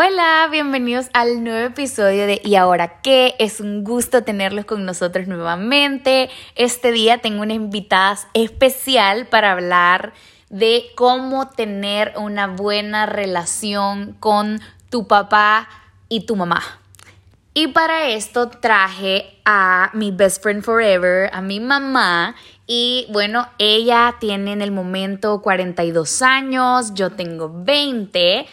Hola, bienvenidos al nuevo episodio de ¿Y ahora qué? Es un gusto tenerlos con nosotros nuevamente. Este día tengo una invitada especial para hablar de cómo tener una buena relación con tu papá y tu mamá. Y para esto traje a mi best friend forever, a mi mamá. Y bueno, ella tiene en el momento 42 años, yo tengo 20.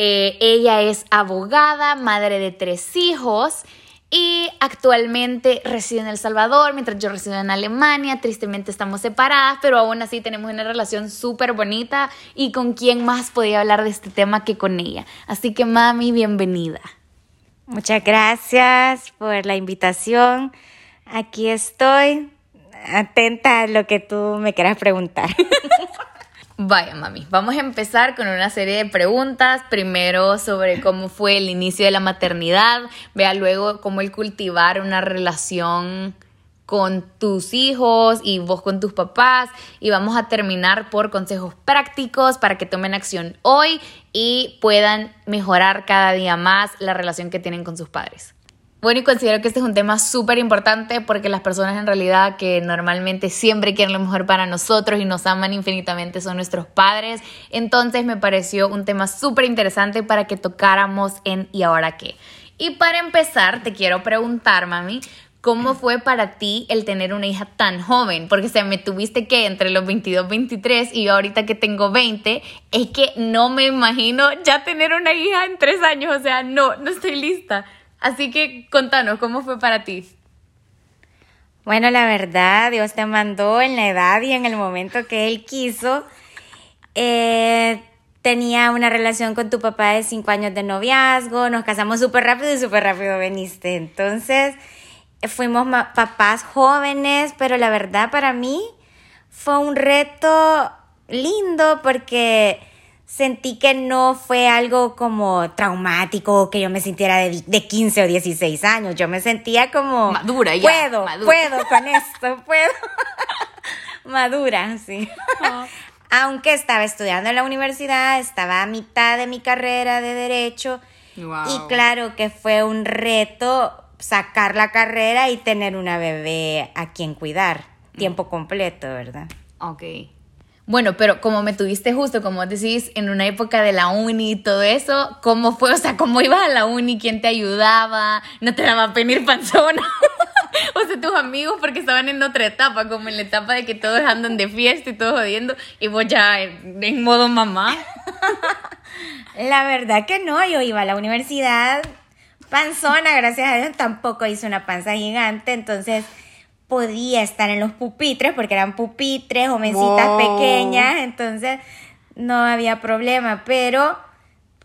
Eh, ella es abogada, madre de tres hijos y actualmente reside en El Salvador, mientras yo resido en Alemania. Tristemente estamos separadas, pero aún así tenemos una relación súper bonita y con quién más podía hablar de este tema que con ella. Así que mami, bienvenida. Muchas gracias por la invitación. Aquí estoy, atenta a lo que tú me quieras preguntar. Vaya, mami, vamos a empezar con una serie de preguntas. Primero sobre cómo fue el inicio de la maternidad, vea luego cómo el cultivar una relación con tus hijos y vos con tus papás y vamos a terminar por consejos prácticos para que tomen acción hoy y puedan mejorar cada día más la relación que tienen con sus padres. Bueno, y considero que este es un tema súper importante porque las personas en realidad que normalmente siempre quieren lo mejor para nosotros y nos aman infinitamente son nuestros padres. Entonces me pareció un tema súper interesante para que tocáramos en ¿y ahora qué? Y para empezar, te quiero preguntar, mami, ¿cómo fue para ti el tener una hija tan joven? Porque se me tuviste que entre los 22, 23 y yo ahorita que tengo 20, es que no me imagino ya tener una hija en tres años, o sea, no, no estoy lista. Así que contanos, ¿cómo fue para ti? Bueno, la verdad, Dios te mandó en la edad y en el momento que Él quiso. Eh, tenía una relación con tu papá de cinco años de noviazgo, nos casamos súper rápido y súper rápido veniste. Entonces, fuimos papás jóvenes, pero la verdad para mí fue un reto lindo porque sentí que no fue algo como traumático, que yo me sintiera de, de 15 o 16 años. Yo me sentía como... Madura ya. Puedo, puedo con esto, puedo. madura, sí. Aunque estaba estudiando en la universidad, estaba a mitad de mi carrera de derecho. Y claro que fue un reto sacar la carrera y tener una bebé a quien cuidar, tiempo completo, ¿verdad? Ok. Bueno, pero como me tuviste justo, como decís, en una época de la uni y todo eso, ¿cómo fue? O sea, ¿cómo ibas a la uni? ¿Quién te ayudaba? ¿No te daba venir panzona? o sea, tus amigos porque estaban en otra etapa, como en la etapa de que todos andan de fiesta y todos jodiendo, y vos ya en modo mamá. la verdad que no, yo iba a la universidad panzona, gracias a Dios, tampoco hice una panza gigante, entonces podía estar en los pupitres porque eran pupitres o mesitas pequeñas, entonces no había problema, pero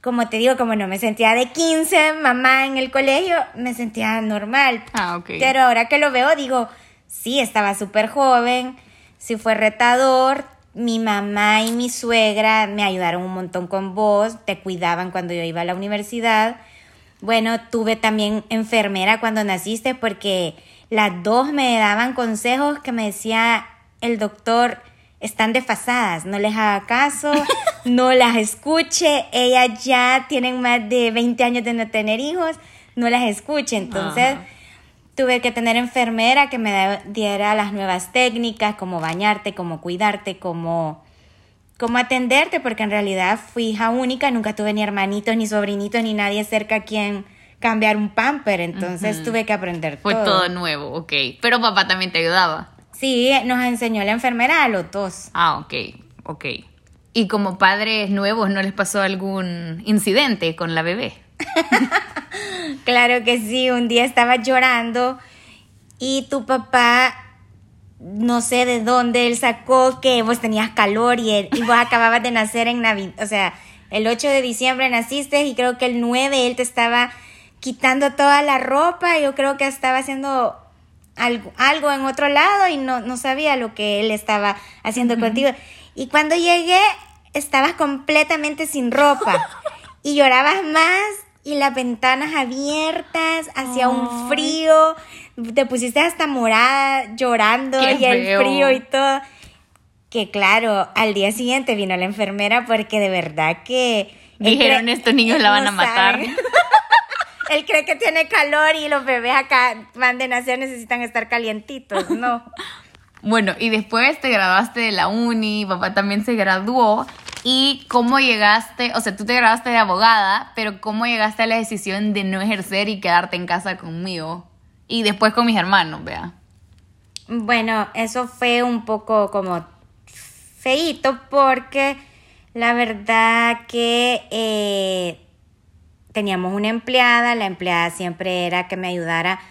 como te digo, como no me sentía de 15, mamá en el colegio, me sentía normal. Ah, ok. Pero ahora que lo veo, digo, sí, estaba súper joven, sí fue retador, mi mamá y mi suegra me ayudaron un montón con vos, te cuidaban cuando yo iba a la universidad. Bueno, tuve también enfermera cuando naciste porque las dos me daban consejos que me decía el doctor, están desfasadas, no les haga caso, no las escuche, ellas ya tienen más de 20 años de no tener hijos, no las escuche. Entonces tuve que tener enfermera que me diera las nuevas técnicas, cómo bañarte, cómo cuidarte, cómo, cómo atenderte, porque en realidad fui hija única, nunca tuve ni hermanitos, ni sobrinitos, ni nadie cerca a quien cambiar un pamper, entonces tuve que aprender Fue todo. todo nuevo, ok. Pero papá también te ayudaba. Sí, nos enseñó la enfermera a los dos. Ah, ok, ok. ¿Y como padres nuevos no les pasó algún incidente con la bebé? claro que sí, un día estaba llorando y tu papá, no sé de dónde él sacó que vos tenías calor y, y vos acababas de nacer en Navidad, o sea, el 8 de diciembre naciste y creo que el 9 él te estaba quitando toda la ropa, yo creo que estaba haciendo algo, algo en otro lado y no, no sabía lo que él estaba haciendo contigo. Y cuando llegué, estabas completamente sin ropa y llorabas más y las ventanas abiertas, hacía un frío, te pusiste hasta morada llorando y el frío y todo. Que claro, al día siguiente vino la enfermera porque de verdad que Dijeron, estos niños la van a matar. Él cree que tiene calor y los bebés acá van de nacer necesitan estar calientitos, no. bueno, y después te graduaste de la uni, papá también se graduó. ¿Y cómo llegaste? O sea, tú te graduaste de abogada, pero ¿cómo llegaste a la decisión de no ejercer y quedarte en casa conmigo? Y después con mis hermanos, vea. Bueno, eso fue un poco como feito porque la verdad que eh, teníamos una empleada, la empleada siempre era que me ayudara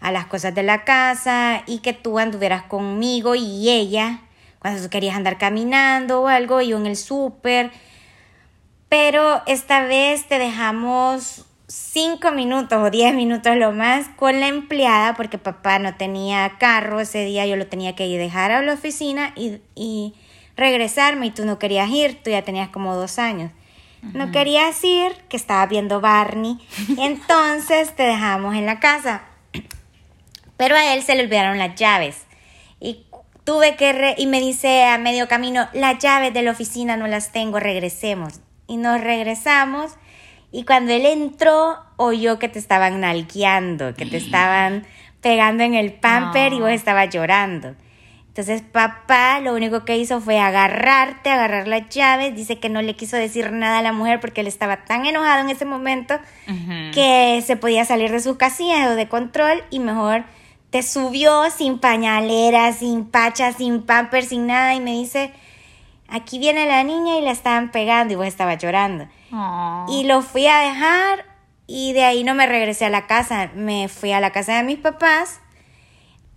a las cosas de la casa y que tú anduvieras conmigo y ella cuando tú querías andar caminando o algo, yo en el súper. Pero esta vez te dejamos cinco minutos o diez minutos lo más con la empleada porque papá no tenía carro ese día, yo lo tenía que ir dejar a la oficina y, y regresarme y tú no querías ir, tú ya tenías como dos años. No querías ir, que estaba viendo Barney, entonces te dejamos en la casa. Pero a él se le olvidaron las llaves. Y tuve que, y me dice a medio camino, las llaves de la oficina no las tengo, regresemos. Y nos regresamos. Y cuando él entró, oyó que te estaban nalgueando, que te estaban pegando en el pamper y vos estabas llorando. Entonces papá lo único que hizo fue agarrarte, agarrar las llaves. Dice que no le quiso decir nada a la mujer porque él estaba tan enojado en ese momento que se podía salir de sus casillas o de control y mejor te subió sin pañalera, sin pacha, sin pamper, sin nada. Y me dice, aquí viene la niña y la estaban pegando y vos estaba llorando. Y lo fui a dejar y de ahí no me regresé a la casa, me fui a la casa de mis papás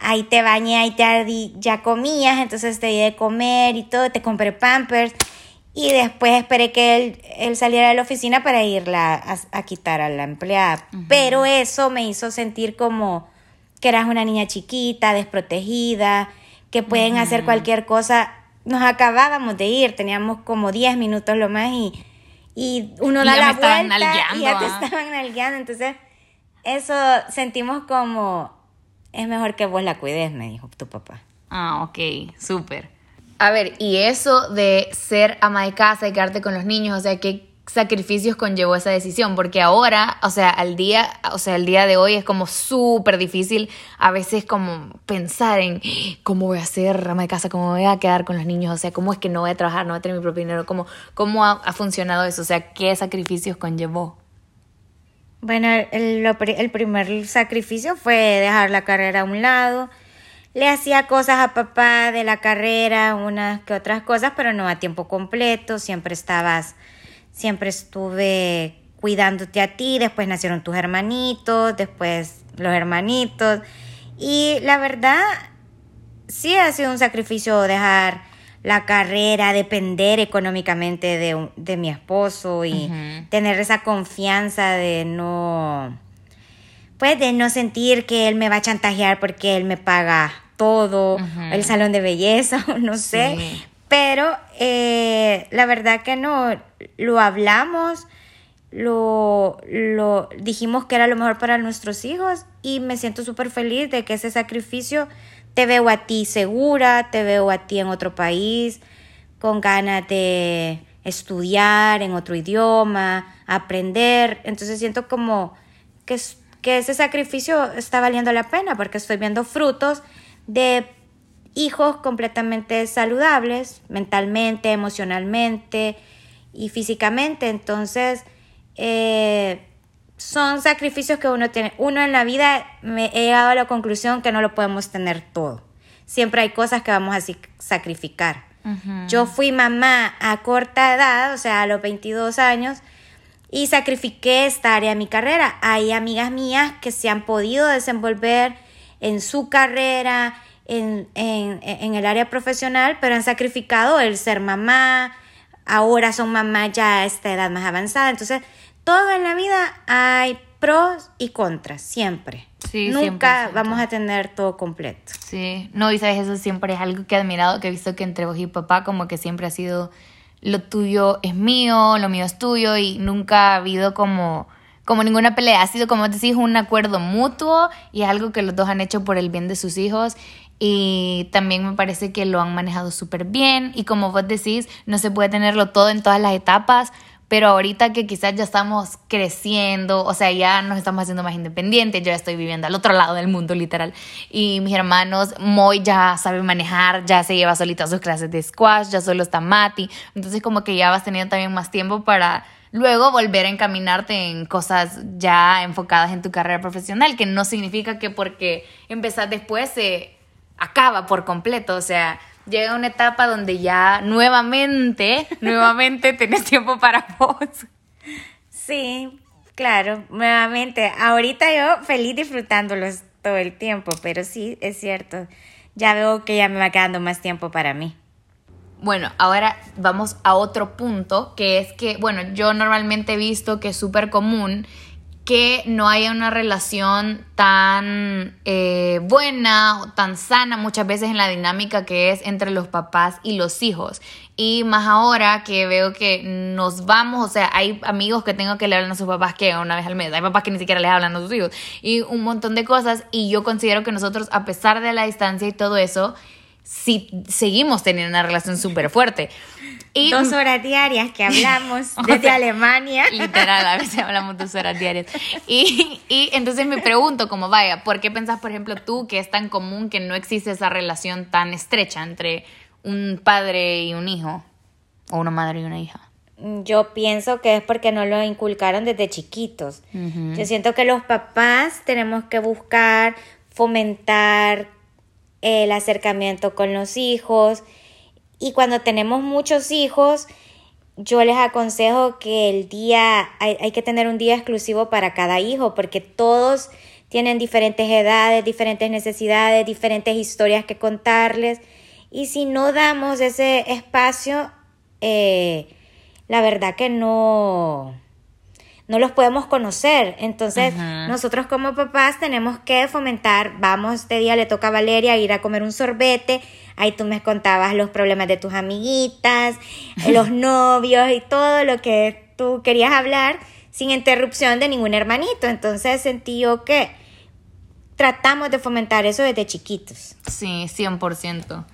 ahí te bañé, ahí te ya comías, entonces te di de comer y todo, te compré pampers y después esperé que él, él saliera de la oficina para irla a, quitar a la empleada. Pero eso me hizo sentir como que eras una niña chiquita, desprotegida, que pueden hacer cualquier cosa. Nos acabábamos de ir, teníamos como 10 minutos lo más y, y uno da la vuelta y ya te estaban nalgueando. Entonces, eso sentimos como es mejor que vos la cuides, me dijo tu papá. Ah, ok, súper. A ver, y eso de ser ama de casa y quedarte con los niños, o sea, ¿qué sacrificios conllevó esa decisión? Porque ahora, o sea, al día, o sea, el día de hoy es como súper difícil a veces como pensar en cómo voy a ser ama de casa, cómo voy a quedar con los niños, o sea, cómo es que no voy a trabajar, no voy a tener mi propio dinero, cómo, cómo ha funcionado eso, o sea, ¿qué sacrificios conllevó? Bueno, el, primer sacrificio fue dejar la carrera a un lado. Le hacía cosas a papá de la carrera, unas que otras cosas, pero no a tiempo completo. Siempre estabas, siempre estuve cuidándote a ti. Después nacieron tus hermanitos, después los hermanitos. Y la verdad, sí ha sido un sacrificio dejar la carrera, depender económicamente de, de mi esposo y tener esa confianza de no, pues de no sentir que él me va a chantajear porque él me paga todo, el salón de belleza, no sé. Pero eh, la verdad que no, lo hablamos, lo, lo dijimos que era lo mejor para nuestros hijos y me siento súper feliz de que ese sacrificio te veo a ti segura, te veo a ti en otro país, con ganas de estudiar en otro idioma, aprender. Entonces siento como que, que ese sacrificio está valiendo la pena porque estoy viendo frutos de hijos completamente saludables, mentalmente, emocionalmente y físicamente. Entonces, eh, son sacrificios que uno tiene. Uno en la vida me he llegado a la conclusión que no lo podemos tener todo. Siempre hay cosas que vamos a sacrificar. Yo fui mamá a corta edad, o sea, a los 22 años, y sacrifiqué esta área de mi carrera. Hay amigas mías que se han podido desenvolver en su carrera, en, en, en el área profesional, pero han sacrificado el ser mamá, ahora son mamás ya a esta edad más avanzada. Entonces, todo en la vida hay pros y contras, siempre. Sí, Nunca vamos a tener todo completo. Sí, no, y sabes, eso siempre es algo que he admirado, que he visto que entre vos y papá como que siempre ha sido lo tuyo es mío, lo mío es tuyo y nunca ha habido como, como ninguna pelea. Ha sido, como decís, un acuerdo mutuo y es algo que los dos han hecho por el bien de sus hijos y también me parece que lo han manejado súper bien y como vos decís, no se puede tenerlo todo en todas las etapas, pero ahorita que quizás ya estamos creciendo, o sea, ya nos estamos haciendo más independientes, yo ya estoy viviendo al otro lado del mundo literal, y mis hermanos, Moy ya sabe manejar, ya se lleva solita sus clases de squash, ya solo está Mati, entonces como que ya vas teniendo también más tiempo para luego volver a encaminarte en cosas ya enfocadas en tu carrera profesional, que no significa que porque empezás después se acaba por completo, o sea, llega una etapa donde ya nuevamente, nuevamente tenés tiempo para vos. Sí, claro, nuevamente. Ahorita yo feliz disfrutándolos todo el tiempo, pero sí, es cierto. Ya veo que ya me va quedando más tiempo para mí. Bueno, ahora vamos a otro punto, que es que, bueno, yo normalmente he visto que es súper común que no haya una relación tan eh, buena o tan sana muchas veces en la dinámica que es entre los papás y los hijos. Y más ahora que veo que nos vamos, o sea, hay amigos que tengo que le hablan a sus papás que una vez al mes, hay papás que ni siquiera les hablan a sus hijos y un montón de cosas y yo considero que nosotros, a pesar de la distancia y todo eso, sí seguimos teniendo una relación súper fuerte. Y, dos horas diarias que hablamos desde Alemania. Literal, a veces hablamos dos horas diarias. Y, y entonces me pregunto, como vaya, ¿por qué pensás, por ejemplo, tú que es tan común que no existe esa relación tan estrecha entre un padre y un hijo? O una madre y una hija. Yo pienso que es porque no lo inculcaron desde chiquitos. Yo siento que los papás tenemos que buscar fomentar el acercamiento con los hijos. Y cuando tenemos muchos hijos, yo les aconsejo que el día, hay, que tener un día exclusivo para cada hijo, porque todos tienen diferentes edades, diferentes necesidades, diferentes historias que contarles. Y si no damos ese espacio, eh, la verdad que no, no los podemos conocer. Entonces, nosotros como papás tenemos que fomentar, vamos, este día le toca a Valeria ir a comer un sorbete, ahí tú me contabas los problemas de tus amiguitas, los novios y todo lo que tú querías hablar sin interrupción de ningún hermanito. Entonces sentí yo que tratamos de fomentar eso desde chiquitos. Sí, 100%.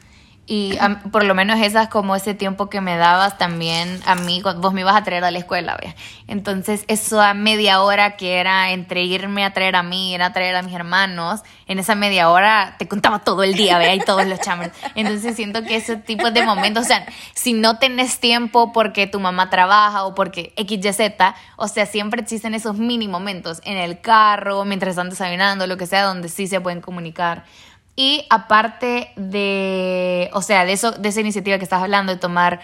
Y por lo menos esas como ese tiempo que me dabas también a mí, vos me ibas a traer a la escuela, ¿ve? Entonces, eso a media hora que era entre irme a traer a mí, ir a traer a mis hermanos, en esa media hora te contaba todo el día, ¿ve? Y todos los chambres. Entonces, siento que ese tipo de momentos, o sea, si no tenés tiempo porque tu mamá trabaja o porque X, Y, Z, o sea, siempre existen esos mini momentos en el carro, mientras están desayunando, lo que sea, donde sí se pueden comunicar. Y aparte de, o sea, de eso, de esa iniciativa que estás hablando, de tomar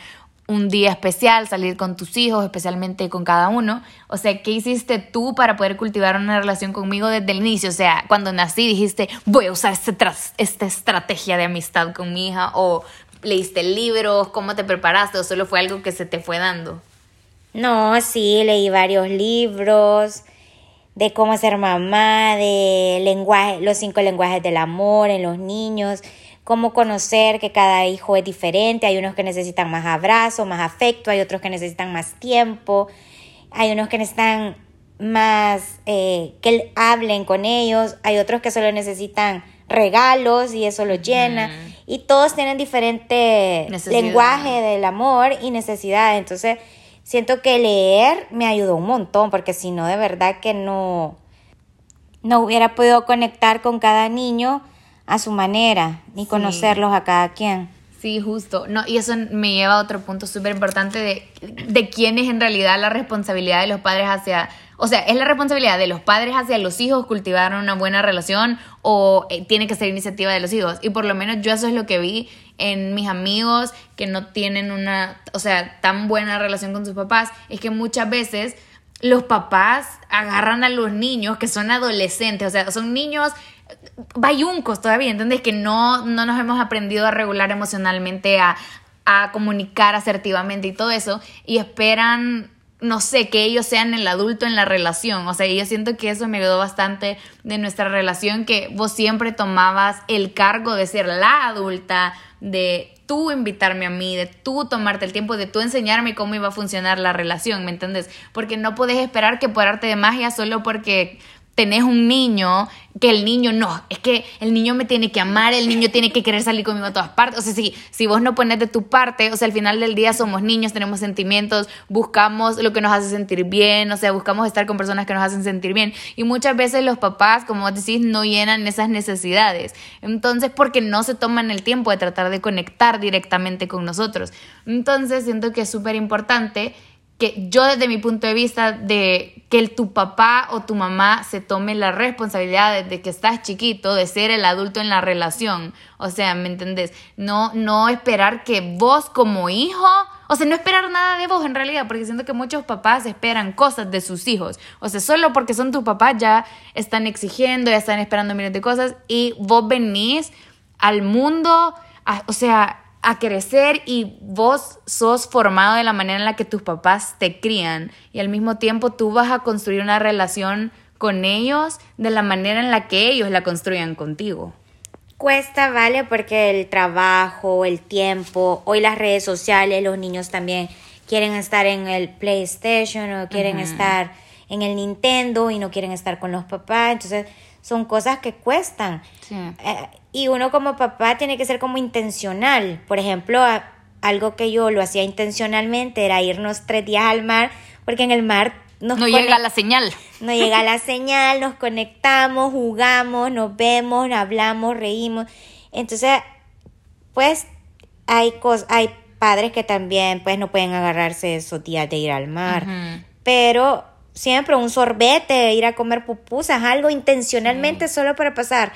un día especial, salir con tus hijos, especialmente con cada uno. O sea, ¿qué hiciste tú para poder cultivar una relación conmigo desde el inicio? O sea, cuando nací dijiste, voy a usar este esta estrategia de amistad con mi hija, o leíste libros, cómo te preparaste, o solo fue algo que se te fue dando. No, sí, leí varios libros, de cómo ser mamá, de lenguaje, los cinco lenguajes del amor en los niños, cómo conocer que cada hijo es diferente, hay unos que necesitan más abrazo, más afecto, hay otros que necesitan más tiempo, hay unos que necesitan más eh, que hablen con ellos, hay otros que solo necesitan regalos y eso los llena, y todos tienen diferente lenguaje del amor y necesidad, entonces siento que leer me ayudó un montón, porque si no, de verdad que no, no hubiera podido conectar con cada niño a su manera, ni conocerlos a cada quien. Sí, justo. No, y eso me lleva a otro punto súper importante de, de quién es en realidad la responsabilidad de los padres hacia o sea, ¿es la responsabilidad de los padres hacia los hijos cultivar una buena relación o eh, tiene que ser iniciativa de los hijos? Y por lo menos yo eso es lo que vi en mis amigos que no tienen una, o sea, tan buena relación con sus papás, es que muchas veces los papás agarran a los niños que son adolescentes, o sea, son niños bayuncos todavía, ¿entendés? Que no, no nos hemos aprendido a regular emocionalmente, a, a comunicar asertivamente y todo eso, y esperan no sé, que ellos sean el adulto en la relación. O sea, yo siento que eso me ayudó bastante de nuestra relación, que vos siempre tomabas el cargo de ser la adulta, de tú invitarme a mí, de tú tomarte el tiempo, de tú enseñarme cómo iba a funcionar la relación, ¿me entiendes? Porque no puedes esperar que por arte de magia solo porque tenés un niño, que el niño no, es que el niño me tiene que amar, el niño tiene que querer salir conmigo a todas partes. O sea, si, si vos no pones de tu parte, o sea, al final del día somos niños, tenemos sentimientos, buscamos lo que nos hace sentir bien, o sea, buscamos estar con personas que nos hacen sentir bien. Y muchas veces los papás, como vos decís, no llenan esas necesidades. Entonces, porque no se toman el tiempo de tratar de conectar directamente con nosotros. Entonces, siento que es súper importante que yo desde mi punto de vista de que tu papá o tu mamá se tome la responsabilidad de, que estás chiquito, de ser el adulto en la relación. O sea, ¿me entendés? No, no esperar que vos como hijo, o sea, no esperar nada de vos en realidad, porque siento que muchos papás esperan cosas de sus hijos. O sea, solo porque son tu papá ya están exigiendo, ya están esperando miles de cosas y vos venís al mundo, o sea, a crecer y vos sos formado de la manera en la que tus papás te crían y al mismo tiempo tú vas a construir una relación con ellos de la manera en la que ellos la construyan contigo. Cuesta, ¿vale? Porque el trabajo, el tiempo, hoy las redes sociales, los niños también quieren estar en el PlayStation o quieren estar en el Nintendo y no quieren estar con los papás. Entonces, son cosas que cuestan. Eh, y uno como papá tiene que ser como intencional. Por ejemplo, algo que yo lo hacía intencionalmente era irnos tres días al mar, porque en el mar nos no llega la señal. No llega la señal, nos conectamos, jugamos, nos vemos, hablamos, reímos. Entonces, pues hay cosas, hay padres que también pues no pueden agarrarse esos días de ir al mar. Pero siempre un sorbete, ir a comer pupusas, algo intencionalmente solo para pasar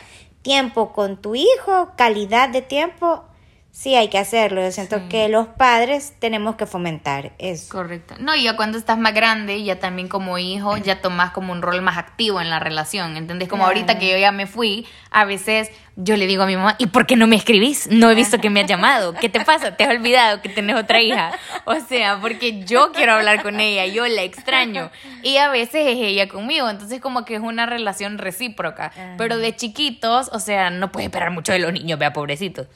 tiempo con tu hijo, calidad de tiempo, sí hay que hacerlo. Yo siento que los padres tenemos que fomentar eso. Correcto. No, y ya cuando estás más grande, ya también como hijo, ya tomas como un rol más activo en la relación. ¿Entendés? Como ahorita que yo ya me fui, a veces yo le digo a mi mamá, ¿y por qué no me escribís? No he visto que me has llamado. ¿Qué te pasa? ¿Te has olvidado que tenés otra hija? O sea, porque yo quiero hablar con ella, yo la extraño. Y a veces es ella conmigo. Entonces como que es una relación recíproca. Pero de chiquitos, o sea, no puedes esperar mucho de los niños, vea, pobrecitos.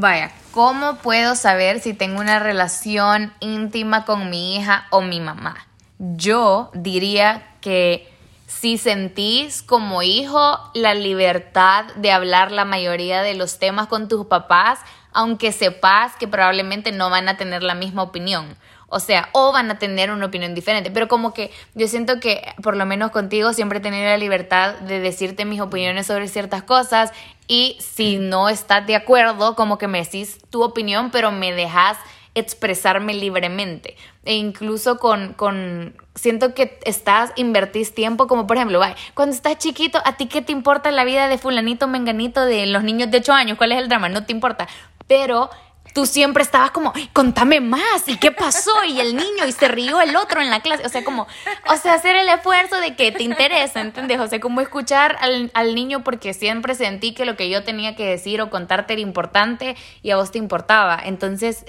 Vaya, ¿cómo puedo saber si tengo una relación íntima con mi hija o mi mamá? Yo diría que si sentís como hijo la libertad de hablar la mayoría de los temas con tus papás, aunque sepas que probablemente no van a tener la misma opinión. O sea, o van a tener una opinión diferente. Pero como que yo siento que, por lo menos contigo, siempre he tenido la libertad de decirte mis opiniones sobre ciertas cosas. Y si no estás de acuerdo, como que me decís tu opinión, pero me dejas expresarme libremente. E incluso con, con, siento que estás, invertís tiempo, como por ejemplo, cuando estás chiquito, ¿a ti qué te importa la vida de fulanito, menganito, de los niños de 8 años? ¿Cuál es el drama? No te importa. Pero tú siempre estabas como, contame más, ¿y qué pasó? Y el niño, y se rió el otro en la clase. O sea, como, o sea, hacer el esfuerzo de que te interesa, ¿entendés? O sea, como escuchar al, al niño porque siempre sentí que lo que yo tenía que decir o contarte era importante y a vos te importaba. Entonces,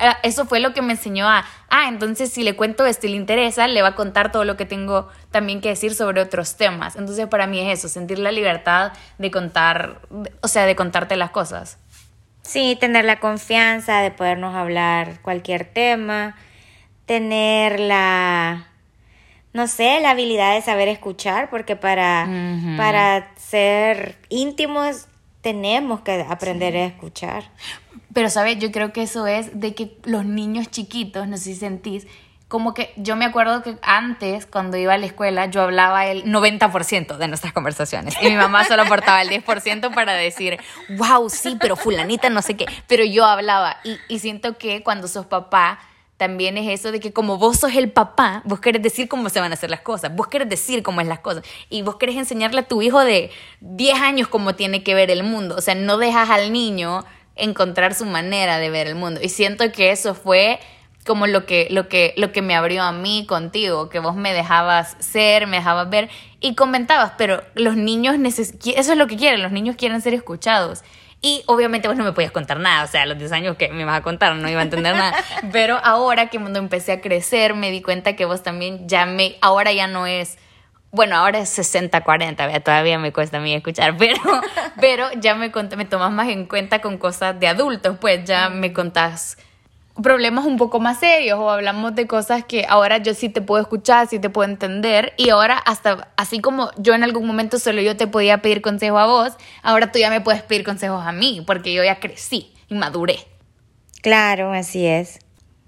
eh, eso fue lo que me enseñó a, ah, entonces si le cuento esto y le interesa, le va a contar todo lo que tengo también que decir sobre otros temas. Entonces para mí es eso, sentir la libertad de contar, o sea, de contarte las cosas. Sí, tener la confianza de podernos hablar cualquier tema, tener la, no sé, la habilidad de saber escuchar, porque para, para ser íntimos tenemos que aprender a escuchar. Pero, ¿sabes? Yo creo que eso es de que los niños chiquitos, no sé si sentís, como que yo me acuerdo que antes, cuando iba a la escuela, yo hablaba el 90% de nuestras conversaciones. Y mi mamá solo aportaba el 10% para decir, wow, sí, pero fulanita no sé qué, pero yo hablaba. Y, y siento que cuando sos papá, también es eso de que como vos sos el papá, vos querés decir cómo se van a hacer las cosas, vos querés decir cómo es las cosas. Y vos querés enseñarle a tu hijo de 10 años cómo tiene que ver el mundo, o sea, no dejas al niño encontrar su manera de ver el mundo. Y siento que eso fue como lo que, lo que, lo que me abrió a mí contigo, que vos me dejabas ser, me dejabas ver y comentabas, pero los niños, eso es lo que quieren, los niños quieren ser escuchados. Y obviamente vos no me podías contar nada, o sea, a los 10 años que me vas a contar no iba a entender nada. Pero ahora que cuando empecé a crecer me di cuenta que vos también ya me, ahora ya no es, bueno, ahora es 60-40, todavía me cuesta a mí escuchar, pero, pero ya me, me tomas más en cuenta con cosas de adultos, pues ya me contás problemas un poco más serios o hablamos de cosas que ahora yo sí te puedo escuchar, sí te puedo entender y ahora hasta así como yo en algún momento solo yo te podía pedir consejo a vos, ahora tú ya me puedes pedir consejos a mí porque yo ya crecí y maduré. Claro, así es.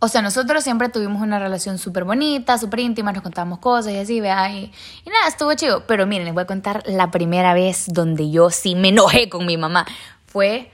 O sea, nosotros siempre tuvimos una relación súper bonita, súper íntima, nos contábamos cosas y así, vea, y, y nada, estuvo chido. Pero miren, les voy a contar la primera vez donde yo sí me enojé con mi mamá. Fue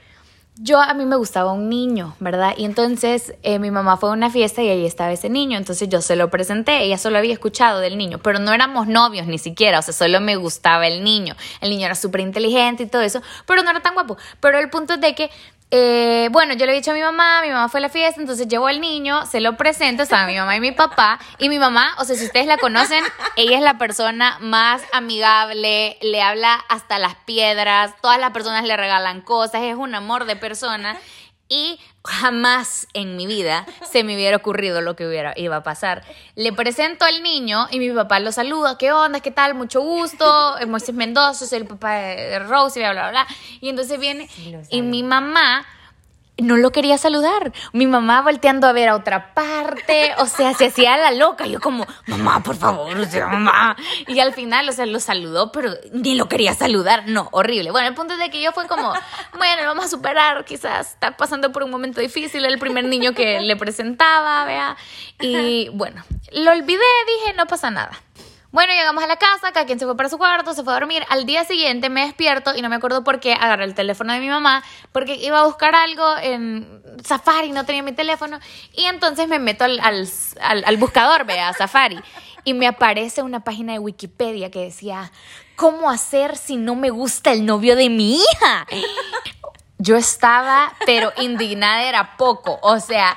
yo a mí me gustaba un niño, ¿verdad? Y entonces eh, mi mamá fue a una fiesta y ahí estaba ese niño, entonces yo se lo presenté, ella solo había escuchado del niño, pero no éramos novios ni siquiera, o sea, solo me gustaba el niño. El niño era súper inteligente y todo eso, pero no era tan guapo. Pero el punto es de que eh, bueno, yo le he dicho a mi mamá, mi mamá fue a la fiesta, entonces llevo al niño, se lo presento, estaba mi mamá y mi papá, y mi mamá, o sea, si ustedes la conocen, ella es la persona más amigable, le habla hasta las piedras, todas las personas le regalan cosas, es un amor de persona, y jamás en mi vida se me hubiera ocurrido lo que hubiera, iba a pasar. Le presento al niño y mi papá lo saluda. ¿Qué onda? ¿Qué tal? Mucho gusto. Moisés Mendoza, soy el papá de Rose, bla, bla, bla. Y entonces viene y mi mamá no lo quería saludar. Mi mamá volteando a ver a otra parte, o sea, se hacía la loca. Yo como, mamá, por favor, o sea, mamá. Y al final, o sea, lo saludó, pero ni lo quería saludar. No, horrible. Bueno, el punto es de que yo fue como, bueno, lo vamos a superar, quizás está pasando por un momento difícil, el primer niño que le presentaba, vea. Y bueno, lo olvidé, dije, no pasa nada. Bueno, llegamos a la casa, cada quien se fue para su cuarto, se fue a dormir. Al día siguiente me despierto y no me acuerdo por qué agarré el teléfono de mi mamá porque iba a buscar algo en Safari, no tenía mi teléfono. Y entonces me meto al, al, buscador, vea, Safari. Y me aparece una página de Wikipedia que decía, ¿cómo hacer si no me gusta el novio de mi hija? Yo estaba, pero indignada era poco. O sea,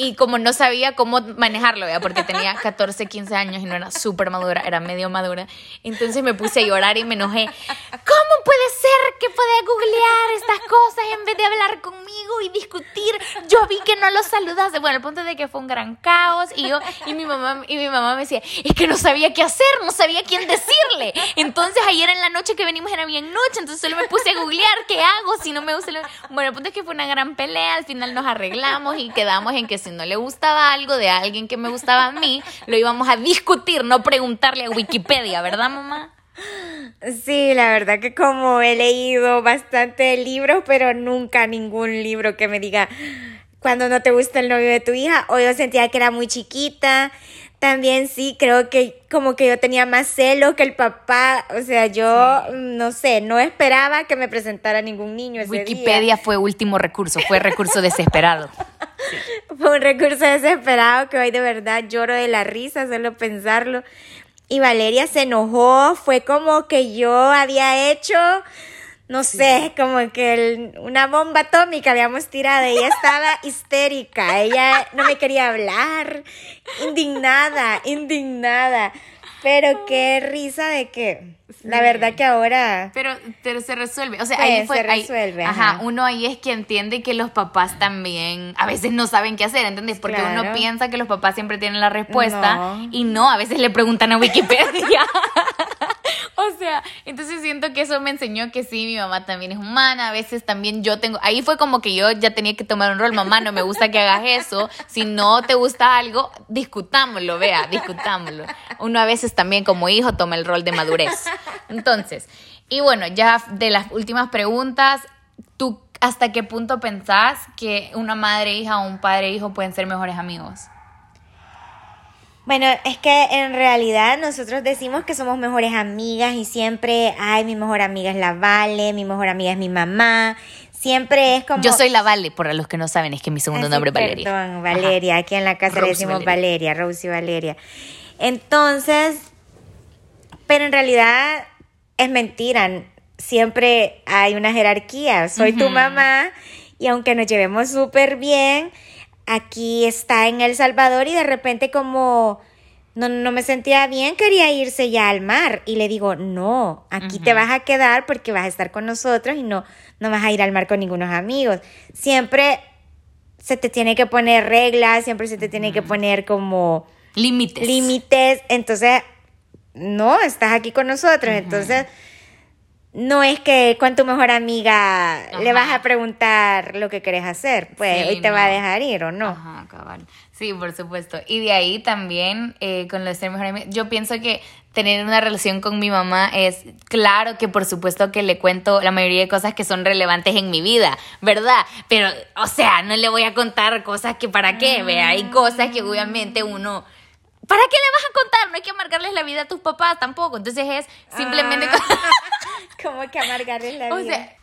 y como no sabía cómo manejarlo, ¿ya? porque tenía 14, 15 años y no era súper madura, era medio madura, entonces me puse a llorar y me enojé. ¿Cómo puede ser que pueda googlear estas cosas en vez de hablar conmigo y discutir? Yo vi que no lo saludaste. Bueno, el punto de que fue un gran caos y yo y mi mamá y mi mamá me decía, es que no sabía qué hacer, no sabía quién decirle. Entonces ayer en la noche que venimos era bien noche, entonces solo me puse a googlear qué hago si no me gusta. Bueno, el punto es que fue una gran pelea, al final nos arreglamos y quedamos en que si no le gustaba algo de alguien que me gustaba a mí, lo íbamos a discutir, no preguntarle a Wikipedia, ¿verdad, mamá? Sí, la verdad que como he leído bastante libros, pero nunca ningún libro que me diga cuando no te gusta el novio de tu hija, o yo sentía que era muy chiquita. También sí, creo que como que yo tenía más celo que el papá, o sea, yo no sé, no esperaba que me presentara ningún niño ese Wikipedia fue último recurso, fue recurso desesperado. Fue un recurso desesperado que hoy de verdad lloro de la risa solo pensarlo. Y Valeria se enojó, fue como que yo había hecho, no sé, como que una bomba atómica habíamos tirado. Ella estaba histérica, ella no me quería hablar, indignada, indignada. Pero qué risa de que la verdad que ahora. Pero, pero se resuelve. O sea, ahí fue. Se resuelve. ajá. uno ahí es que entiende que los papás también a veces no saben qué hacer, ¿entendés? Porque uno piensa que los papás siempre tienen la respuesta y no, a veces le preguntan a Wikipedia. o sea, entonces siento que eso me enseñó que sí, mi mamá también es humana. A veces también yo tengo. Ahí fue como que yo ya tenía que tomar un rol. Mamá, no me gusta que hagas eso. Si no te gusta algo, discutámoslo, vea, discutámoslo. Uno a veces también como hijo toma el rol de madurez. Entonces, y bueno, ya de las últimas preguntas, ¿tú hasta qué punto pensás que una madre hija o un padre hijo pueden ser mejores amigos? Bueno, es que en realidad nosotros decimos que somos mejores amigas y siempre, ay, mi mejor amiga es la Vale, mi mejor amiga es mi mamá. Siempre es como. Yo soy la Vale, por los que no saben, es que mi segundo nombre es Valeria. Perdón, Valeria. Aquí en la casa le decimos Valeria. Valeria, Rosy Valeria. Entonces, pero en realidad es mentira. Siempre hay una jerarquía. Soy tu mamá y aunque nos llevemos súper bien, aquí está en El Salvador y de repente como no, no me sentía bien, quería irse ya al mar. Y le digo, no, aquí te vas a quedar porque vas a estar con nosotros y no, no vas a ir al mar con ningunos amigos. Siempre se te tiene que poner reglas, siempre se te tiene que poner como... Límites. Límites. Entonces, no, estás aquí con nosotros. Entonces, no es que con tu mejor amiga le vas a preguntar lo que querés hacer, pues hoy te va a dejar ir o no. Ajá, cabal. Sí, por supuesto. Y de ahí también, eh, con lo de ser mejor amiga, yo pienso que tener una relación con mi mamá es claro que por supuesto que le cuento la mayoría de cosas que son relevantes en mi vida, ¿verdad? Pero, o sea, no le voy a contar cosas que para qué, vea, hay cosas que obviamente uno ¿Para qué le vas a contar? No hay que amargarles la vida a tus papás tampoco. Entonces es simplemente... Ah, como que amargarles la vida. O sea,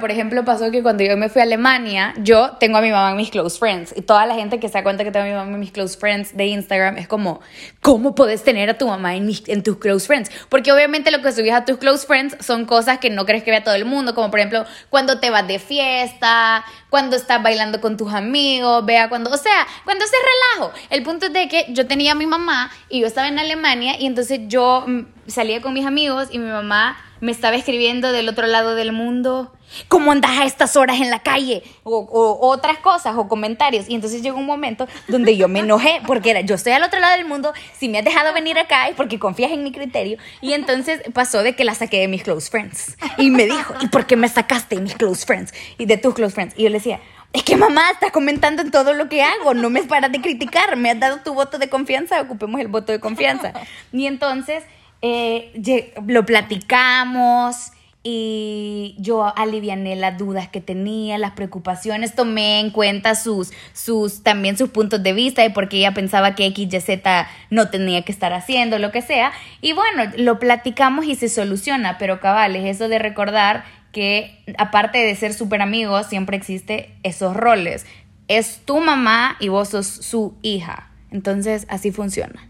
por ejemplo, pasó que cuando yo me fui a Alemania, yo tengo a mi mamá en mis close friends. Y toda la gente que se da cuenta que tengo a mi mamá en mis close friends de Instagram es como, ¿cómo puedes tener a tu mamá en, en tus close friends? Porque obviamente lo que subís a tus close friends son cosas que no crees que vea todo el mundo. Como por ejemplo, cuando te vas de fiesta, cuando estás bailando con tus amigos, vea cuando, o sea, cuando se relajo. El punto es de que yo tenía a mi mamá y yo estaba en Alemania y entonces yo mm, salía con mis amigos y mi mamá me estaba escribiendo del otro lado del mundo, ¿cómo andas a estas horas en la calle? O, otras cosas, o comentarios. Y entonces llegó un momento donde yo me enojé, porque era, yo estoy al otro lado del mundo, si me has dejado venir acá es porque confías en mi criterio. Y entonces pasó de que la saqué de mis close friends. Y me dijo, ¿y por qué me sacaste de mis close friends? Y de tus close friends. Y yo le decía, es que mamá, estás comentando en todo lo que hago, no me paras de criticar, me has dado tu voto de confianza, ocupemos el voto de confianza. Y entonces eh, lo platicamos y yo aliviané las dudas que tenía, las preocupaciones, tomé en cuenta sus, sus, también sus puntos de vista de por qué ella pensaba que X, Y, Z no tenía que estar haciendo, lo que sea. Y bueno, lo platicamos y se soluciona, pero cabales, eso de recordar que aparte de ser súper amigos, siempre existe esos roles. Es tu mamá y vos sos su hija. Entonces, así funciona.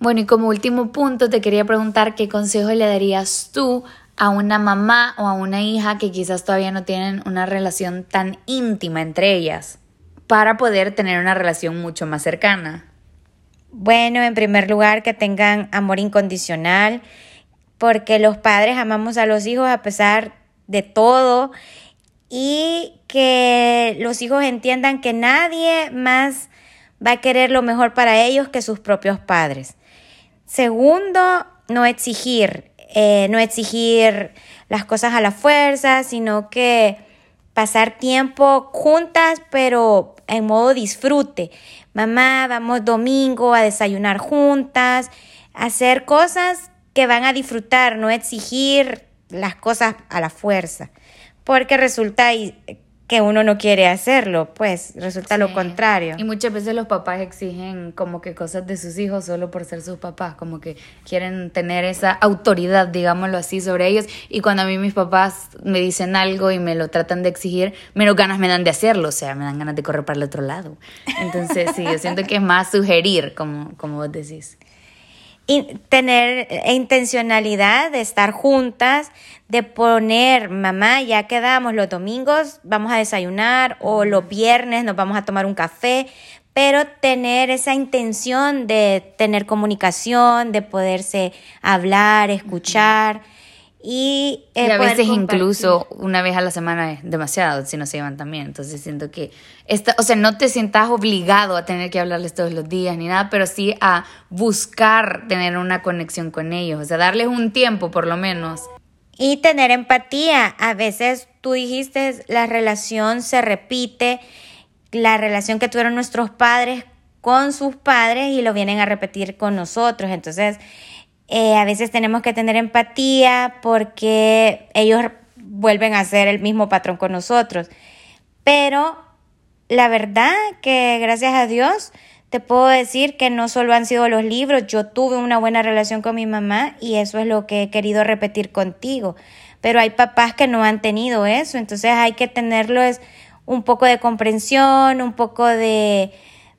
Bueno, y como último punto te quería preguntar qué consejo le darías tú a una mamá o a una hija que quizás todavía no tienen una relación tan íntima entre ellas para poder tener una relación mucho más cercana. Bueno, en primer lugar, que tengan amor incondicional, porque los padres amamos a los hijos a pesar de todo y que los hijos entiendan que nadie más va a querer lo mejor para ellos que sus propios padres. Segundo, no exigir, eh, no exigir las cosas a la fuerza, sino que pasar tiempo juntas, pero en modo disfrute. Mamá, vamos domingo a desayunar juntas, hacer cosas que van a disfrutar, no exigir las cosas a la fuerza, porque resulta que uno no quiere hacerlo, pues resulta lo contrario. Y muchas veces los papás exigen como que cosas de sus hijos solo por ser sus papás, como que quieren tener esa autoridad, digámoslo así, sobre ellos. Y cuando a mí mis papás me dicen algo y me lo tratan de exigir, menos ganas me dan de hacerlo, o sea, me dan ganas de correr para el otro lado. Entonces, sí, yo siento que es más sugerir, como, como vos decís tener intencionalidad de estar juntas, de poner, mamá, ya quedamos los domingos, vamos a desayunar o los viernes nos vamos a tomar un café, pero tener esa intención de tener comunicación, de poderse hablar, escuchar. Y, eh, a veces incluso una vez a la semana es demasiado si no se llevan también. Entonces siento que, esta, o sea, no te sientas obligado a tener que hablarles todos los días ni nada, pero sí a buscar tener una conexión con ellos, o sea, darles un tiempo por lo menos. Y tener empatía. A veces tú dijiste, la relación se repite, la relación que tuvieron nuestros padres con sus padres y lo vienen a repetir con nosotros. Entonces, eh, a veces tenemos que tener empatía porque ellos vuelven a ser el mismo patrón con nosotros. Pero la verdad que gracias a Dios te puedo decir que no solo han sido los libros, yo tuve una buena relación con mi mamá y eso es lo que he querido repetir contigo. Pero hay papás que no han tenido eso, entonces hay que tenerlos un poco de comprensión, un poco de,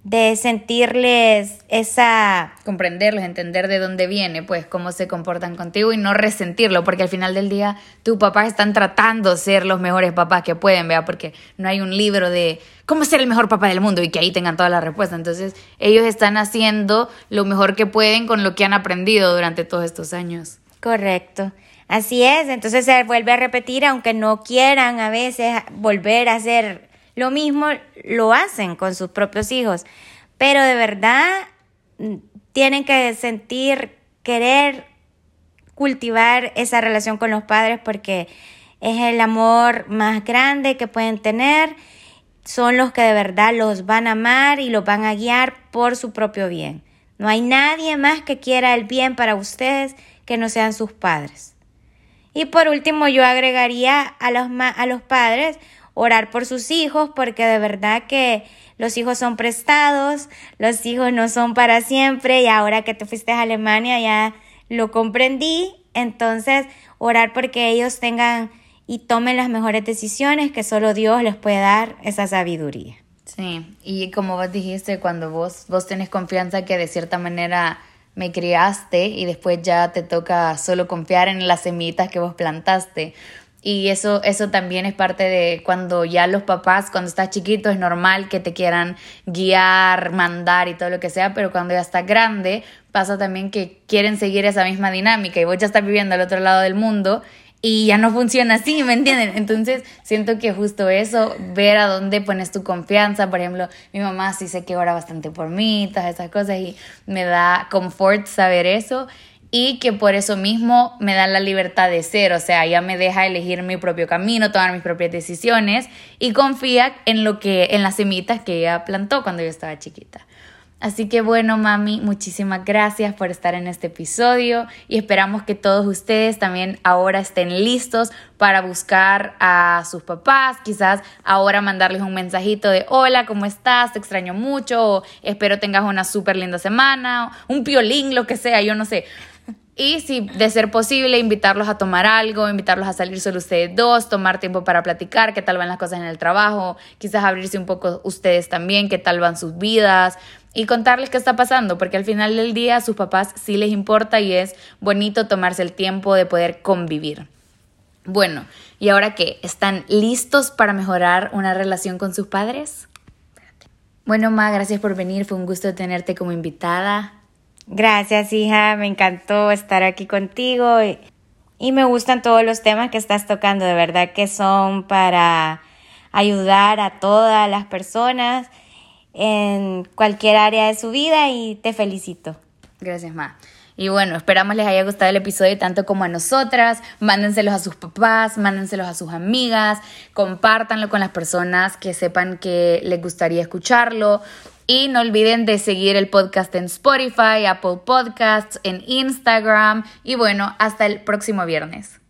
de sentirles esa... Comprenderlos, entender de dónde viene, pues cómo se comportan contigo y no resentirlo, porque al final del día tus papás están tratando de ser los mejores papás que pueden, vea, porque no hay un libro de cómo ser el mejor papá del mundo y que ahí tengan todas las respuestas. Entonces ellos están haciendo lo mejor que pueden con lo que han aprendido durante todos estos años. Correcto. Así es, entonces se vuelve a repetir, aunque no quieran a veces volver a ser lo mismo lo hacen con sus propios hijos, pero de verdad mm, tienen que sentir, querer cultivar esa relación con los padres porque es el amor más grande que pueden tener. Son los que de verdad los van a amar y los van a guiar por su propio bien. No hay nadie más que quiera el bien para ustedes que no sean sus padres. Y por último, yo agregaría a los, a los padres orar por sus hijos, porque de verdad que los hijos son prestados, los hijos no son para siempre, y ahora que te fuiste a Alemania ya lo comprendí. Entonces, orar porque ellos tengan y tomen las mejores decisiones, que solo Dios les puede dar esa sabiduría. Sí, y como vos dijiste, cuando vos, vos tenés confianza que de cierta manera me criaste y después ya te toca solo confiar en las semillitas que vos plantaste. Y eso, eso también es parte de cuando ya los papás, cuando estás chiquito, es normal que te quieran guiar, mandar y todo lo que sea, pero cuando ya estás grande, pasa también que quieren seguir esa misma dinámica y vos ya estás viviendo al otro lado del mundo y ya no funciona así, ¿me entienden? Entonces siento que justo eso, ver a dónde pones tu confianza, por ejemplo, mi mamá sí sé que ora bastante por mí, todas esas cosas y me da confort saber eso y que por eso mismo me da la libertad de ser, o sea, ya me deja elegir mi propio camino, tomar mis propias decisiones y confía en lo que en las semitas que ella plantó cuando yo estaba chiquita. Así que bueno, mami, muchísimas gracias por estar en este episodio y esperamos que todos ustedes también ahora estén listos para buscar a sus papás, quizás ahora mandarles un mensajito de hola, ¿cómo estás? Te extraño mucho, o espero tengas una súper linda semana, un piolín, lo que sea, yo no sé. Y si de ser posible, invitarlos a tomar algo, invitarlos a salir solo ustedes dos, tomar tiempo para platicar, qué tal van las cosas en el trabajo, quizás abrirse un poco ustedes también, qué tal van sus vidas, y contarles qué está pasando, porque al final del día a sus papás sí les importa y es bonito tomarse el tiempo de poder convivir. Bueno, ¿y ahora qué? ¿Están listos para mejorar una relación con sus padres? Bueno, Ma, gracias por venir, fue un gusto tenerte como invitada. Gracias, hija, me encantó estar aquí contigo y, me gustan todos los temas que estás tocando, de verdad que son para ayudar a todas las personas en cualquier área de su vida y te felicito. Gracias, Ma. Y bueno, esperamos les haya gustado el episodio tanto como a nosotras. Mándenselos a sus papás, mándenselos a sus amigas, compártanlo con las personas que sepan que les gustaría escucharlo. Y no olviden de seguir el podcast en Spotify, Apple Podcasts, en Instagram. Y bueno, hasta el próximo viernes.